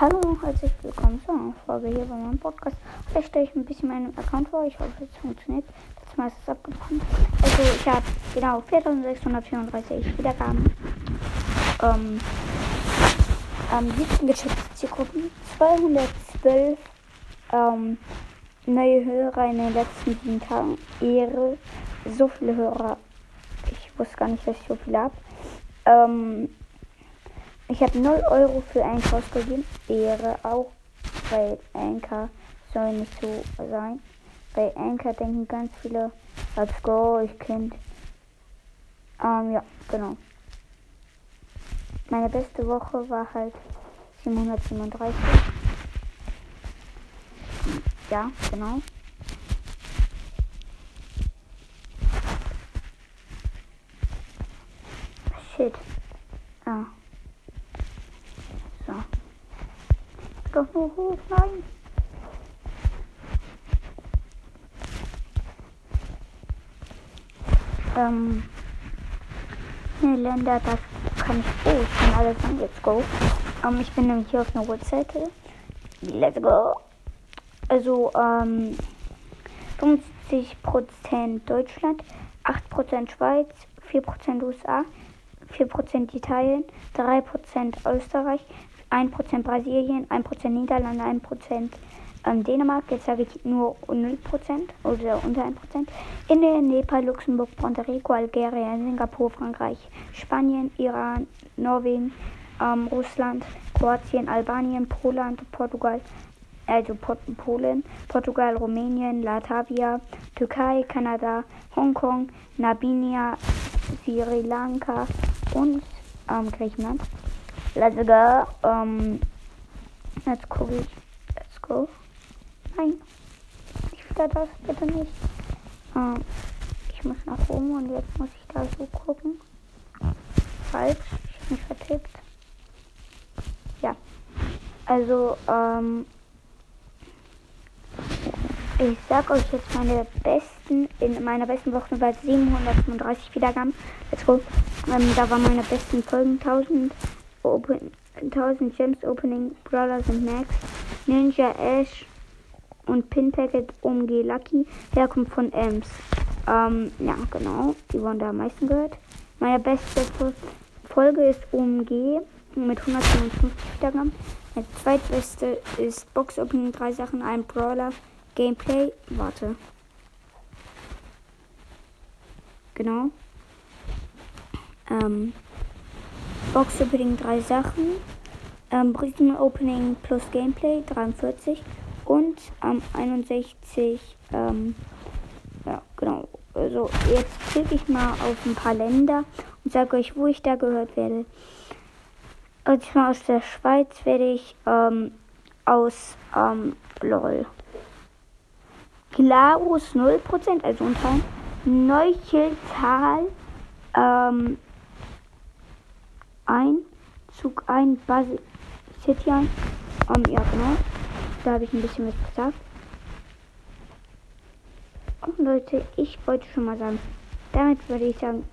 Hallo und herzlich willkommen zu einer Folge hier bei meinem Podcast. Vielleicht stelle ich ein bisschen meinen Account vor. Ich hoffe, es funktioniert. Das Mal ist abgebrochen. Also ich habe genau 4634 Wiedergaben. Ähm, am 7. geschätzte Zielgruppen 212 ähm, neue Hörer in den letzten sieben Tagen. Ehre. So viele Hörer. Ich wusste gar nicht, dass ich so viele habe. Ähm, ich habe 0 Euro für Anchor ausgegeben. Ehre auch, weil Anchor soll nicht so sein. Bei Anchor denken ganz viele, let's go, ich Kind. Ähm, ja, genau. Meine beste Woche war halt 737. Ja, genau. Shit. Ah. So. Doch nur hoch, nein. Ähm. Ne, Länder, das kann ich. Oh, ich kann alles an. Let's go. Ähm, ich bin nämlich hier auf einer Webseite. Let's go. Also, ähm. 50% Deutschland, 8% Schweiz, 4% USA, 4% Italien, 3% Österreich, 1% Brasilien, 1% Niederlande, 1% ähm, Dänemark, jetzt sage ich nur 0% oder unter 1%. Indien, Nepal, Luxemburg, Puerto Rico, Algerien, Singapur, Frankreich, Spanien, Iran, Norwegen, ähm, Russland, Kroatien, Albanien, Poland, Portugal, also Polen, Portugal, Rumänien, Latavia, Türkei, Kanada, Hongkong, Namibia, Sri Lanka und ähm, Griechenland. Let's go. Ähm, jetzt gucke ich. Let's go. Nein. Nicht wieder das, bitte nicht. Ähm, ich muss nach oben und jetzt muss ich da so gucken. Falsch. Ich habe mich vertippt. Ja. Also, ähm, ich sag euch jetzt meine besten, in meiner besten Woche war 735 Wiedergaben. Let's go. Ähm, da waren meine besten Folgen 1000, Open, 1000 Gems Opening, Brawlers und Max, Ninja Ash und Pinpacket OMG Lucky, Herkunft von Ems. Ähm, ja, genau, die wurden da am meisten gehört. Meine beste Folge ist OMG mit 155 Wiedergaben. Meine zweitbeste ist Box Opening, drei Sachen, ein Brawler. Gameplay, warte. Genau. Ähm, Box Opening drei Sachen. Ähm, Britain Opening plus Gameplay 43 und ähm, 61. Ähm, ja, genau. Also jetzt klicke ich mal auf ein paar Länder und sage euch, wo ich da gehört werde. Und zwar aus der Schweiz werde ich ähm, aus ähm, LOL. Glarus 0%, also unter Neuchiltal ähm, ein, Zug ein, Base City ein. Ähm, ja, genau. Da habe ich ein bisschen was gesagt. Und Leute, ich wollte schon mal sagen, damit würde ich sagen,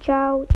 ciao.